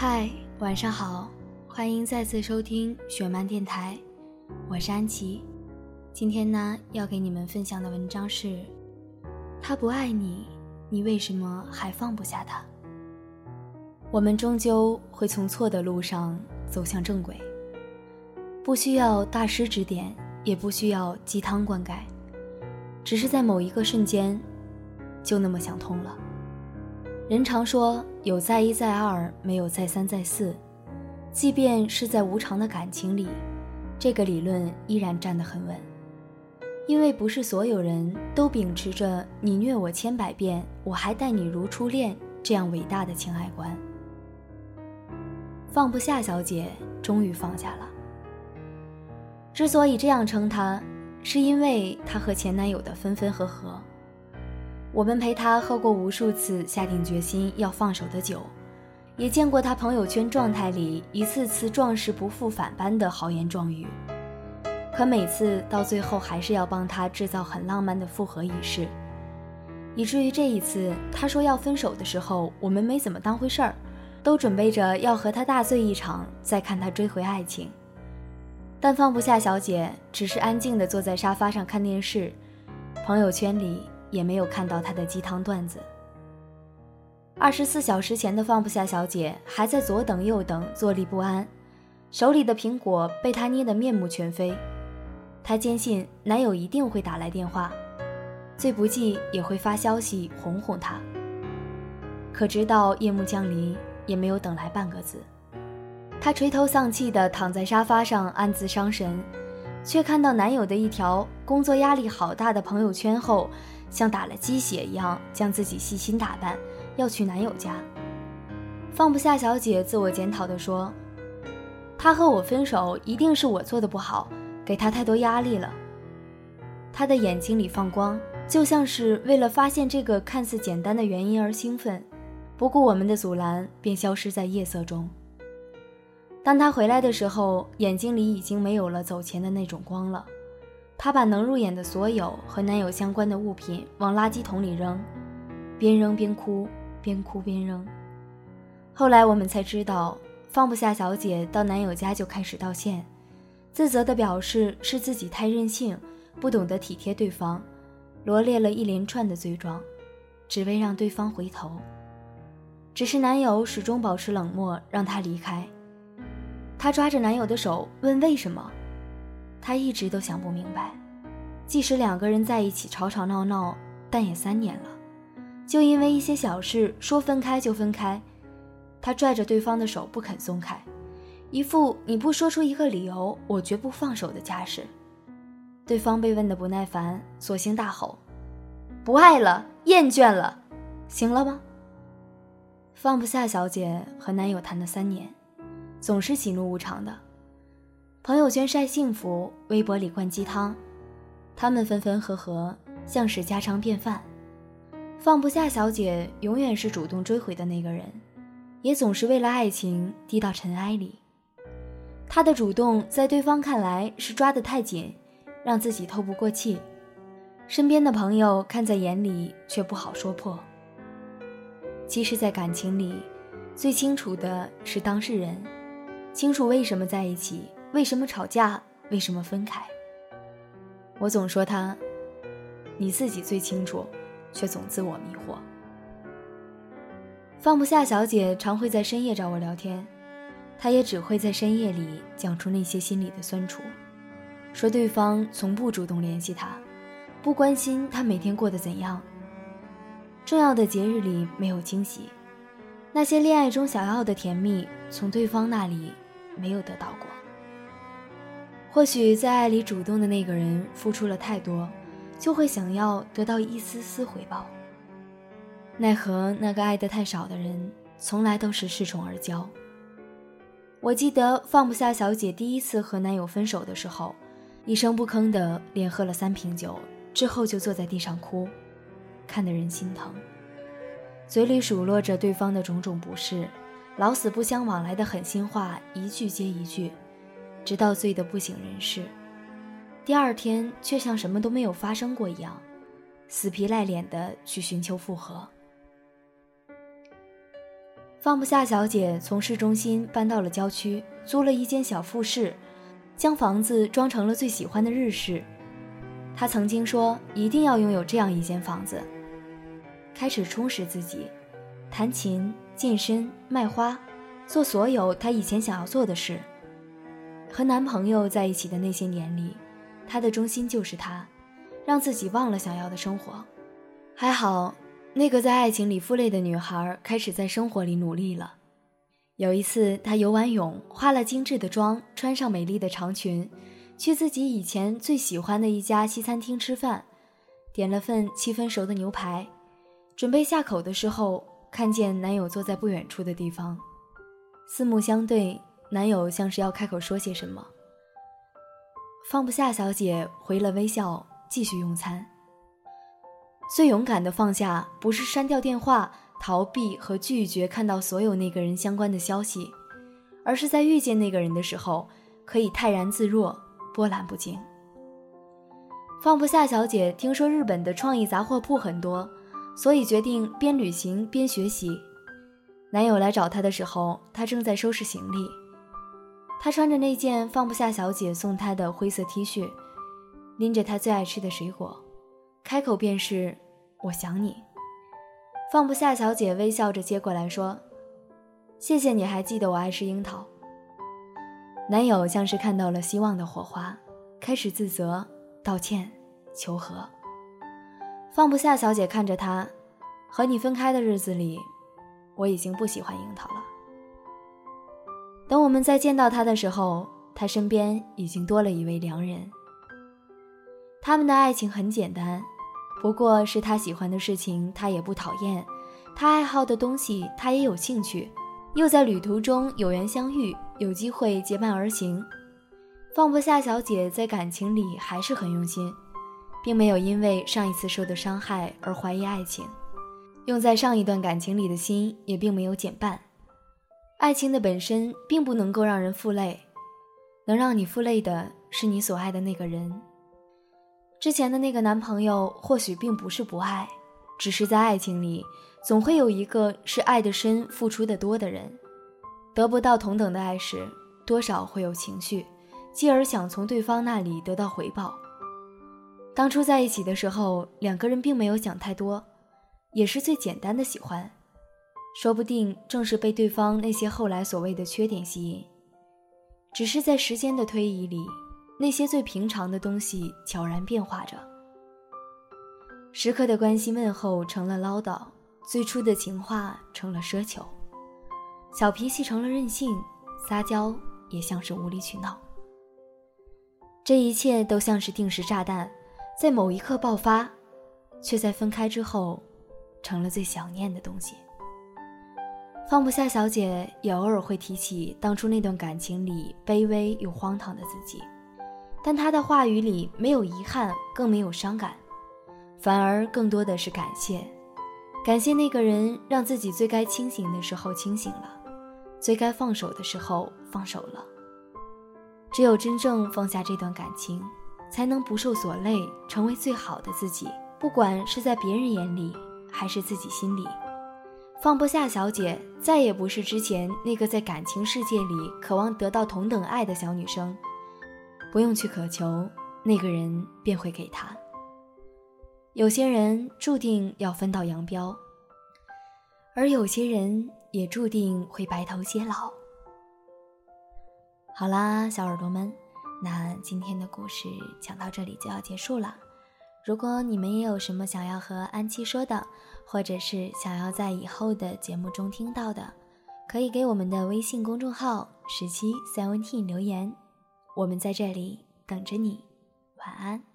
嗨，晚上好，欢迎再次收听雪漫电台，我是安琪。今天呢，要给你们分享的文章是：他不爱你，你为什么还放不下他？我们终究会从错的路上走向正轨，不需要大师指点，也不需要鸡汤灌溉，只是在某一个瞬间，就那么想通了。人常说有再一再二，没有再三再四。即便是在无常的感情里，这个理论依然站得很稳。因为不是所有人都秉持着“你虐我千百遍，我还待你如初恋”这样伟大的情爱观。放不下小姐终于放下了。之所以这样称她，是因为她和前男友的分分合合。我们陪他喝过无数次下定决心要放手的酒，也见过他朋友圈状态里一次次壮士不复返般的豪言壮语，可每次到最后还是要帮他制造很浪漫的复合仪式，以至于这一次他说要分手的时候，我们没怎么当回事儿，都准备着要和他大醉一场，再看他追回爱情。但放不下小姐只是安静地坐在沙发上看电视，朋友圈里。也没有看到他的鸡汤段子。二十四小时前的放不下小姐还在左等右等，坐立不安，手里的苹果被他捏得面目全非。她坚信男友一定会打来电话，最不济也会发消息哄哄她。可直到夜幕降临，也没有等来半个字。她垂头丧气地躺在沙发上，暗自伤神，却看到男友的一条工作压力好大的朋友圈后。像打了鸡血一样，将自己细心打扮，要去男友家。放不下小姐自我检讨地说：“他和我分手，一定是我做的不好，给他太多压力了。”他的眼睛里放光，就像是为了发现这个看似简单的原因而兴奋，不顾我们的阻拦，便消失在夜色中。当他回来的时候，眼睛里已经没有了走前的那种光了。她把能入眼的所有和男友相关的物品往垃圾桶里扔，边扔边哭，边哭边扔。后来我们才知道，放不下小姐到男友家就开始道歉，自责的表示是自己太任性，不懂得体贴对方，罗列了一连串的罪状，只为让对方回头。只是男友始终保持冷漠，让她离开。她抓着男友的手问为什么。她一直都想不明白，即使两个人在一起吵吵闹闹，但也三年了，就因为一些小事说分开就分开，他拽着对方的手不肯松开，一副你不说出一个理由，我绝不放手的架势。对方被问得不耐烦，索性大吼：“不爱了，厌倦了，行了吗？”放不下小姐和男友谈了三年，总是喜怒无常的。朋友圈晒幸福，微博里灌鸡汤，他们分分合合，像是家常便饭。放不下小姐永远是主动追回的那个人，也总是为了爱情低到尘埃里。他的主动在对方看来是抓得太紧，让自己透不过气。身边的朋友看在眼里，却不好说破。其实，在感情里，最清楚的是当事人，清楚为什么在一起。为什么吵架？为什么分开？我总说他，你自己最清楚，却总自我迷惑。放不下小姐常会在深夜找我聊天，她也只会在深夜里讲出那些心里的酸楚，说对方从不主动联系她，不关心她每天过得怎样。重要的节日里没有惊喜，那些恋爱中想要的甜蜜，从对方那里没有得到过。或许在爱里主动的那个人付出了太多，就会想要得到一丝丝回报。奈何那个爱得太少的人，从来都是恃宠而骄。我记得放不下小姐第一次和男友分手的时候，一声不吭的连喝了三瓶酒，之后就坐在地上哭，看得人心疼，嘴里数落着对方的种种不是，老死不相往来的狠心话一句接一句。直到醉得不省人事，第二天却像什么都没有发生过一样，死皮赖脸的去寻求复合。放不下小姐从市中心搬到了郊区，租了一间小复式，将房子装成了最喜欢的日式。她曾经说一定要拥有这样一间房子，开始充实自己，弹琴、健身、卖花，做所有她以前想要做的事。和男朋友在一起的那些年里，她的中心就是他，让自己忘了想要的生活。还好。那个在爱情里负累的女孩开始在生活里努力了。有一次，她游完泳，化了精致的妆，穿上美丽的长裙，去自己以前最喜欢的一家西餐厅吃饭，点了份七分熟的牛排，准备下口的时候，看见男友坐在不远处的地方，四目相对，男友像是要开口说些什么，放不下小姐回了微笑，继续用餐。最勇敢的放下，不是删掉电话、逃避和拒绝看到所有那个人相关的消息，而是在遇见那个人的时候，可以泰然自若，波澜不惊。放不下小姐听说日本的创意杂货铺很多，所以决定边旅行边学习。男友来找她的时候，她正在收拾行李。她穿着那件放不下小姐送她的灰色 T 恤，拎着她最爱吃的水果。开口便是“我想你”，放不下。小姐微笑着接过来说：“谢谢你还记得我爱吃樱桃。”男友像是看到了希望的火花，开始自责、道歉、求和。放不下。小姐看着他，和你分开的日子里，我已经不喜欢樱桃了。等我们再见到他的时候，他身边已经多了一位良人。他们的爱情很简单。不过是他喜欢的事情，他也不讨厌；他爱好的东西，他也有兴趣。又在旅途中有缘相遇，有机会结伴而行。放不下小姐在感情里还是很用心，并没有因为上一次受的伤害而怀疑爱情。用在上一段感情里的心也并没有减半。爱情的本身并不能够让人负累，能让你负累的是你所爱的那个人。之前的那个男朋友或许并不是不爱，只是在爱情里总会有一个是爱的深、付出的多的人，得不到同等的爱时，多少会有情绪，继而想从对方那里得到回报。当初在一起的时候，两个人并没有想太多，也是最简单的喜欢，说不定正是被对方那些后来所谓的缺点吸引，只是在时间的推移里。那些最平常的东西悄然变化着，时刻的关心问候成了唠叨，最初的情话成了奢求，小脾气成了任性，撒娇也像是无理取闹。这一切都像是定时炸弹，在某一刻爆发，却在分开之后，成了最想念的东西。放不下小姐也偶尔会提起当初那段感情里卑微又荒唐的自己。但她的话语里没有遗憾，更没有伤感，反而更多的是感谢，感谢那个人让自己最该清醒的时候清醒了，最该放手的时候放手了。只有真正放下这段感情，才能不受所累，成为最好的自己。不管是在别人眼里，还是自己心里，放不下小姐，再也不是之前那个在感情世界里渴望得到同等爱的小女生。不用去渴求，那个人便会给他。有些人注定要分道扬镳，而有些人也注定会白头偕老。好啦，小耳朵们，那今天的故事讲到这里就要结束了。如果你们也有什么想要和安七说的，或者是想要在以后的节目中听到的，可以给我们的微信公众号“十七 seventeen” 留言。我们在这里等着你，晚安。